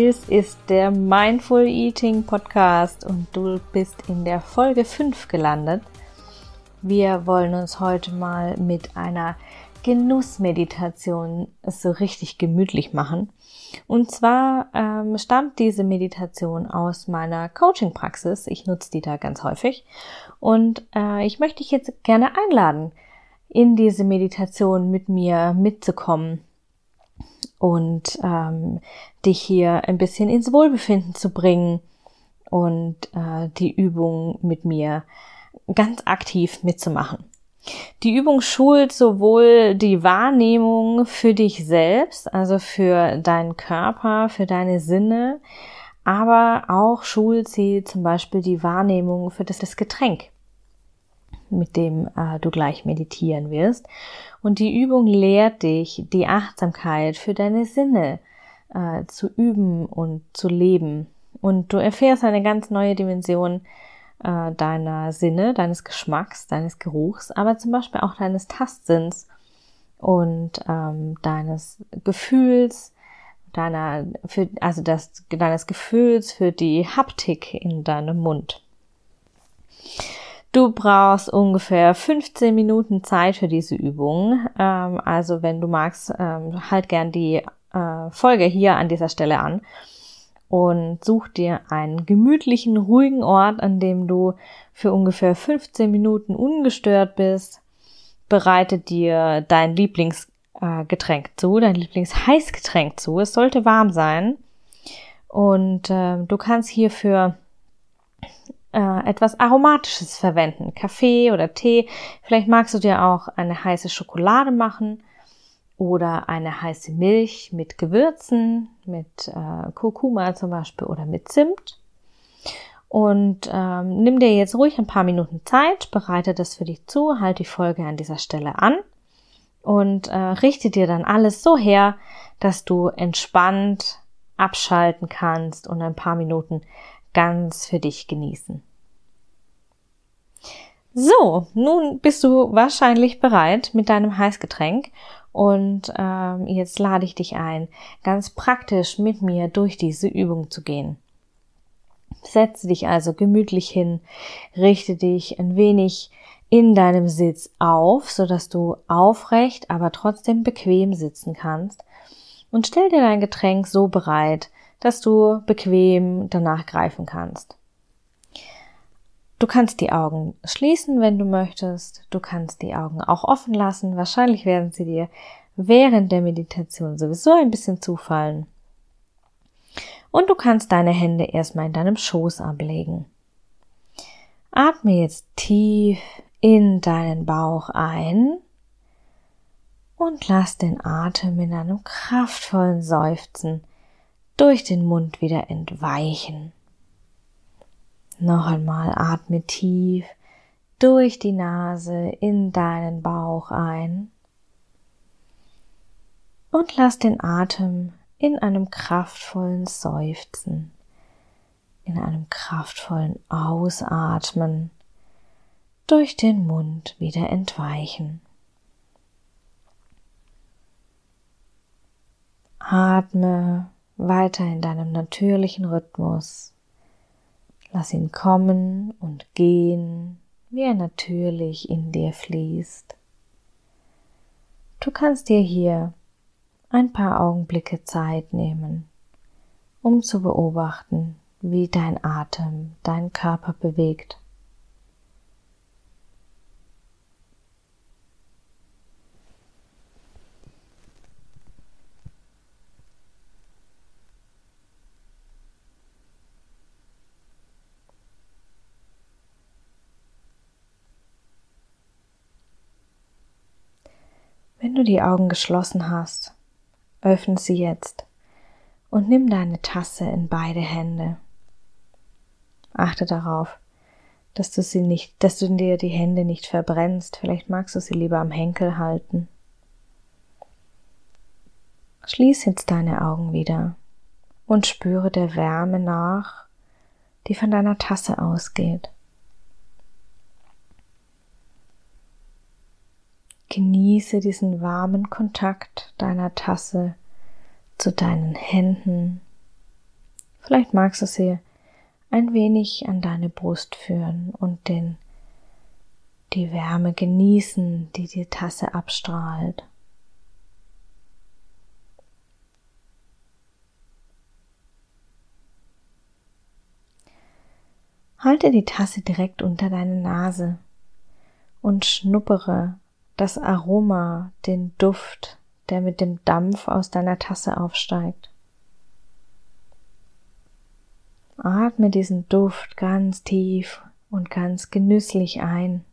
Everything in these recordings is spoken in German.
Dies ist der Mindful Eating Podcast und du bist in der Folge 5 gelandet. Wir wollen uns heute mal mit einer Genussmeditation so richtig gemütlich machen. Und zwar ähm, stammt diese Meditation aus meiner Coaching-Praxis. Ich nutze die da ganz häufig. Und äh, ich möchte dich jetzt gerne einladen, in diese Meditation mit mir mitzukommen und ähm, dich hier ein bisschen ins Wohlbefinden zu bringen und äh, die Übung mit mir ganz aktiv mitzumachen. Die Übung schult sowohl die Wahrnehmung für dich selbst, also für deinen Körper, für deine Sinne, aber auch schult sie zum Beispiel die Wahrnehmung für das, das Getränk mit dem äh, du gleich meditieren wirst. Und die Übung lehrt dich, die Achtsamkeit für deine Sinne äh, zu üben und zu leben. Und du erfährst eine ganz neue Dimension äh, deiner Sinne, deines Geschmacks, deines Geruchs, aber zum Beispiel auch deines Tastsinns und ähm, deines Gefühls, deiner, für, also das, deines Gefühls für die Haptik in deinem Mund. Du brauchst ungefähr 15 Minuten Zeit für diese Übung. Ähm, also wenn du magst, ähm, halt gern die äh, Folge hier an dieser Stelle an und such dir einen gemütlichen, ruhigen Ort, an dem du für ungefähr 15 Minuten ungestört bist. Bereite dir dein Lieblingsgetränk äh, zu, dein Lieblingsheißgetränk zu. Es sollte warm sein. Und äh, du kannst hierfür äh, etwas Aromatisches verwenden. Kaffee oder Tee. Vielleicht magst du dir auch eine heiße Schokolade machen oder eine heiße Milch mit Gewürzen, mit äh, Kurkuma zum Beispiel oder mit Zimt. Und ähm, nimm dir jetzt ruhig ein paar Minuten Zeit, bereite das für dich zu, halt die Folge an dieser Stelle an und äh, richte dir dann alles so her, dass du entspannt abschalten kannst und ein paar Minuten ganz für dich genießen. So, nun bist du wahrscheinlich bereit mit deinem Heißgetränk und ähm, jetzt lade ich dich ein, ganz praktisch mit mir durch diese Übung zu gehen. Setze dich also gemütlich hin, richte dich ein wenig in deinem Sitz auf, so dass du aufrecht, aber trotzdem bequem sitzen kannst und stell dir dein Getränk so bereit, dass du bequem danach greifen kannst. Du kannst die Augen schließen, wenn du möchtest. Du kannst die Augen auch offen lassen. Wahrscheinlich werden sie dir während der Meditation sowieso ein bisschen zufallen. Und du kannst deine Hände erstmal in deinem Schoß ablegen. Atme jetzt tief in deinen Bauch ein und lass den Atem in einem kraftvollen Seufzen durch den Mund wieder entweichen. Noch einmal atme tief durch die Nase in deinen Bauch ein und lass den Atem in einem kraftvollen Seufzen, in einem kraftvollen Ausatmen durch den Mund wieder entweichen. Atme weiter in deinem natürlichen Rhythmus. Lass ihn kommen und gehen, wie er natürlich in dir fließt. Du kannst dir hier ein paar Augenblicke Zeit nehmen, um zu beobachten, wie dein Atem deinen Körper bewegt. Wenn du die Augen geschlossen hast, öffne sie jetzt und nimm deine Tasse in beide Hände. Achte darauf, dass du sie nicht, dass du dir die Hände nicht verbrennst. Vielleicht magst du sie lieber am Henkel halten. Schließ jetzt deine Augen wieder und spüre der Wärme nach, die von deiner Tasse ausgeht. Genieße diesen warmen Kontakt deiner Tasse zu deinen Händen. Vielleicht magst du sie ein wenig an deine Brust führen und den, die Wärme genießen, die die Tasse abstrahlt. Halte die Tasse direkt unter deine Nase und schnuppere das Aroma, den Duft, der mit dem Dampf aus deiner Tasse aufsteigt. Atme diesen Duft ganz tief und ganz genüsslich ein.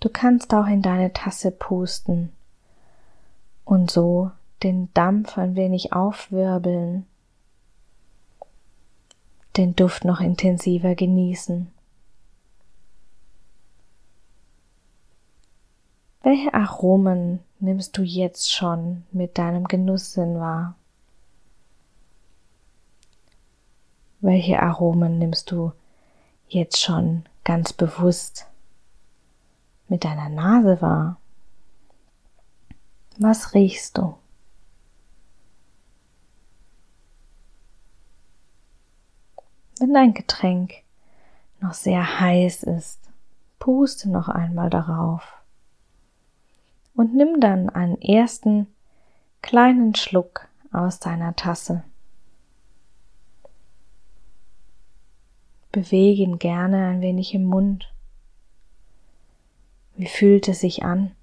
Du kannst auch in deine Tasse pusten und so den Dampf ein wenig aufwirbeln, den Duft noch intensiver genießen. Welche Aromen nimmst du jetzt schon mit deinem Genusssinn wahr? Welche Aromen nimmst du jetzt schon ganz bewusst mit deiner Nase wahr? Was riechst du? Wenn dein Getränk noch sehr heiß ist, puste noch einmal darauf und nimm dann einen ersten kleinen Schluck aus deiner Tasse. Bewege ihn gerne ein wenig im Mund. Wie fühlt es sich an?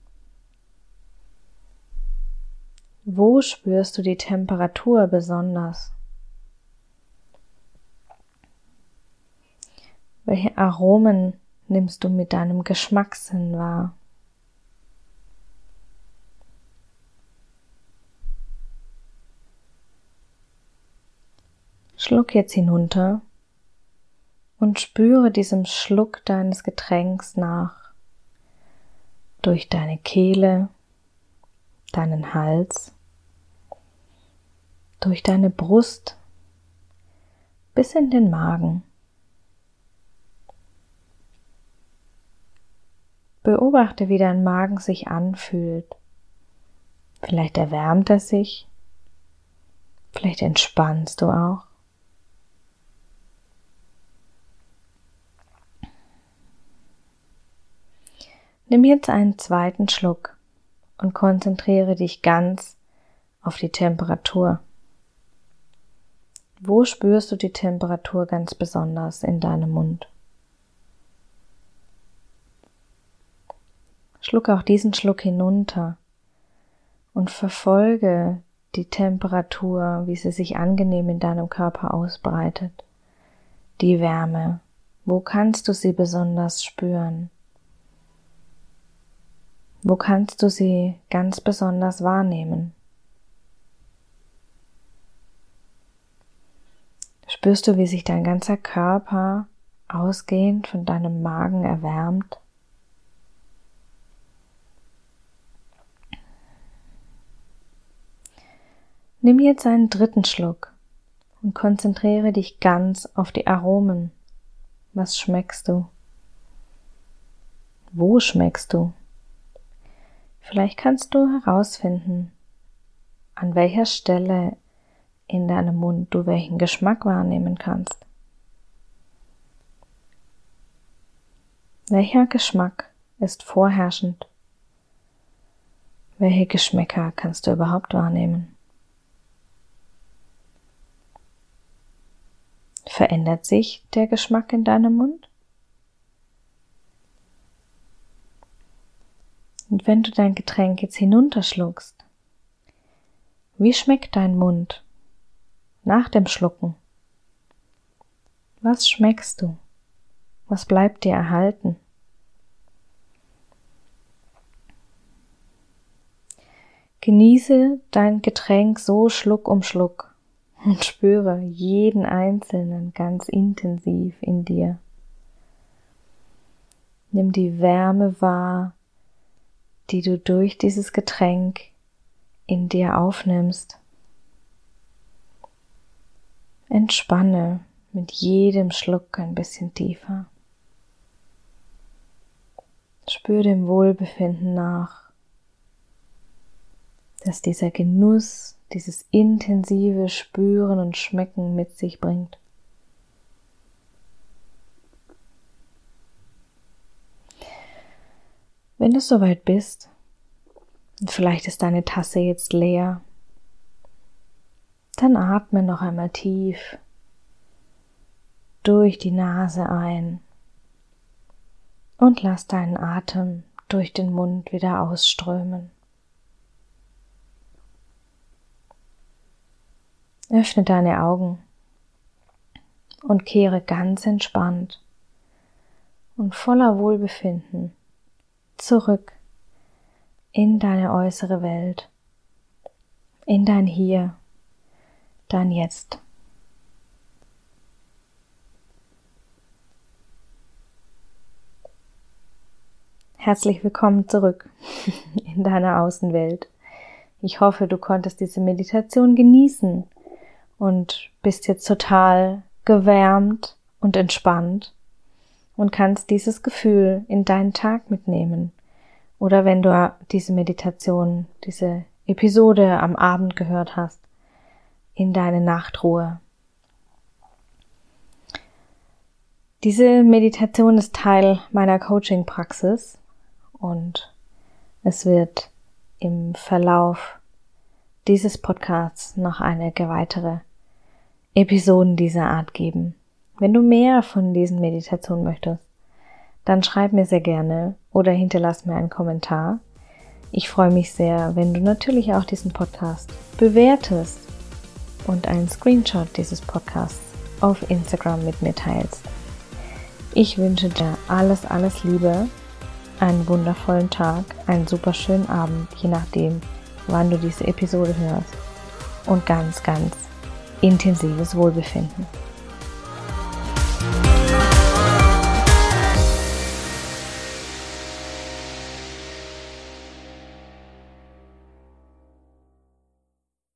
Wo spürst du die Temperatur besonders? Welche Aromen nimmst du mit deinem Geschmackssinn wahr? Schluck jetzt hinunter und spüre diesem Schluck deines Getränks nach durch deine Kehle, deinen Hals, durch deine Brust bis in den Magen. Beobachte, wie dein Magen sich anfühlt. Vielleicht erwärmt er sich, vielleicht entspannst du auch. Nimm jetzt einen zweiten Schluck und konzentriere dich ganz auf die Temperatur. Wo spürst du die Temperatur ganz besonders in deinem Mund? Schluck auch diesen Schluck hinunter und verfolge die Temperatur, wie sie sich angenehm in deinem Körper ausbreitet. Die Wärme. Wo kannst du sie besonders spüren? Wo kannst du sie ganz besonders wahrnehmen? Spürst du, wie sich dein ganzer Körper ausgehend von deinem Magen erwärmt? Nimm jetzt einen dritten Schluck und konzentriere dich ganz auf die Aromen. Was schmeckst du? Wo schmeckst du? Vielleicht kannst du herausfinden, an welcher Stelle in deinem Mund du welchen Geschmack wahrnehmen kannst. Welcher Geschmack ist vorherrschend? Welche Geschmäcker kannst du überhaupt wahrnehmen? Verändert sich der Geschmack in deinem Mund? Und wenn du dein Getränk jetzt hinunterschluckst, wie schmeckt dein Mund nach dem Schlucken? Was schmeckst du? Was bleibt dir erhalten? Genieße dein Getränk so Schluck um Schluck und spüre jeden einzelnen ganz intensiv in dir. Nimm die Wärme wahr, die du durch dieses Getränk in dir aufnimmst. Entspanne mit jedem Schluck ein bisschen tiefer. Spür dem Wohlbefinden nach, dass dieser Genuss, dieses intensive Spüren und Schmecken mit sich bringt. Wenn du soweit bist, und vielleicht ist deine Tasse jetzt leer, dann atme noch einmal tief durch die Nase ein und lass deinen Atem durch den Mund wieder ausströmen. Öffne deine Augen und kehre ganz entspannt und voller Wohlbefinden zurück in deine äußere Welt, in dein Hier, dein Jetzt. Herzlich willkommen zurück in deiner Außenwelt. Ich hoffe, du konntest diese Meditation genießen und bist jetzt total gewärmt und entspannt und kannst dieses Gefühl in deinen Tag mitnehmen. Oder wenn du diese Meditation, diese Episode am Abend gehört hast, in deine Nachtruhe. Diese Meditation ist Teil meiner Coaching-Praxis und es wird im Verlauf dieses Podcasts noch einige weitere Episoden dieser Art geben. Wenn du mehr von diesen Meditationen möchtest, dann schreib mir sehr gerne oder hinterlass mir einen Kommentar. Ich freue mich sehr, wenn du natürlich auch diesen Podcast bewertest und einen Screenshot dieses Podcasts auf Instagram mit mir teilst. Ich wünsche dir alles, alles Liebe, einen wundervollen Tag, einen super schönen Abend, je nachdem, wann du diese Episode hörst und ganz, ganz intensives Wohlbefinden.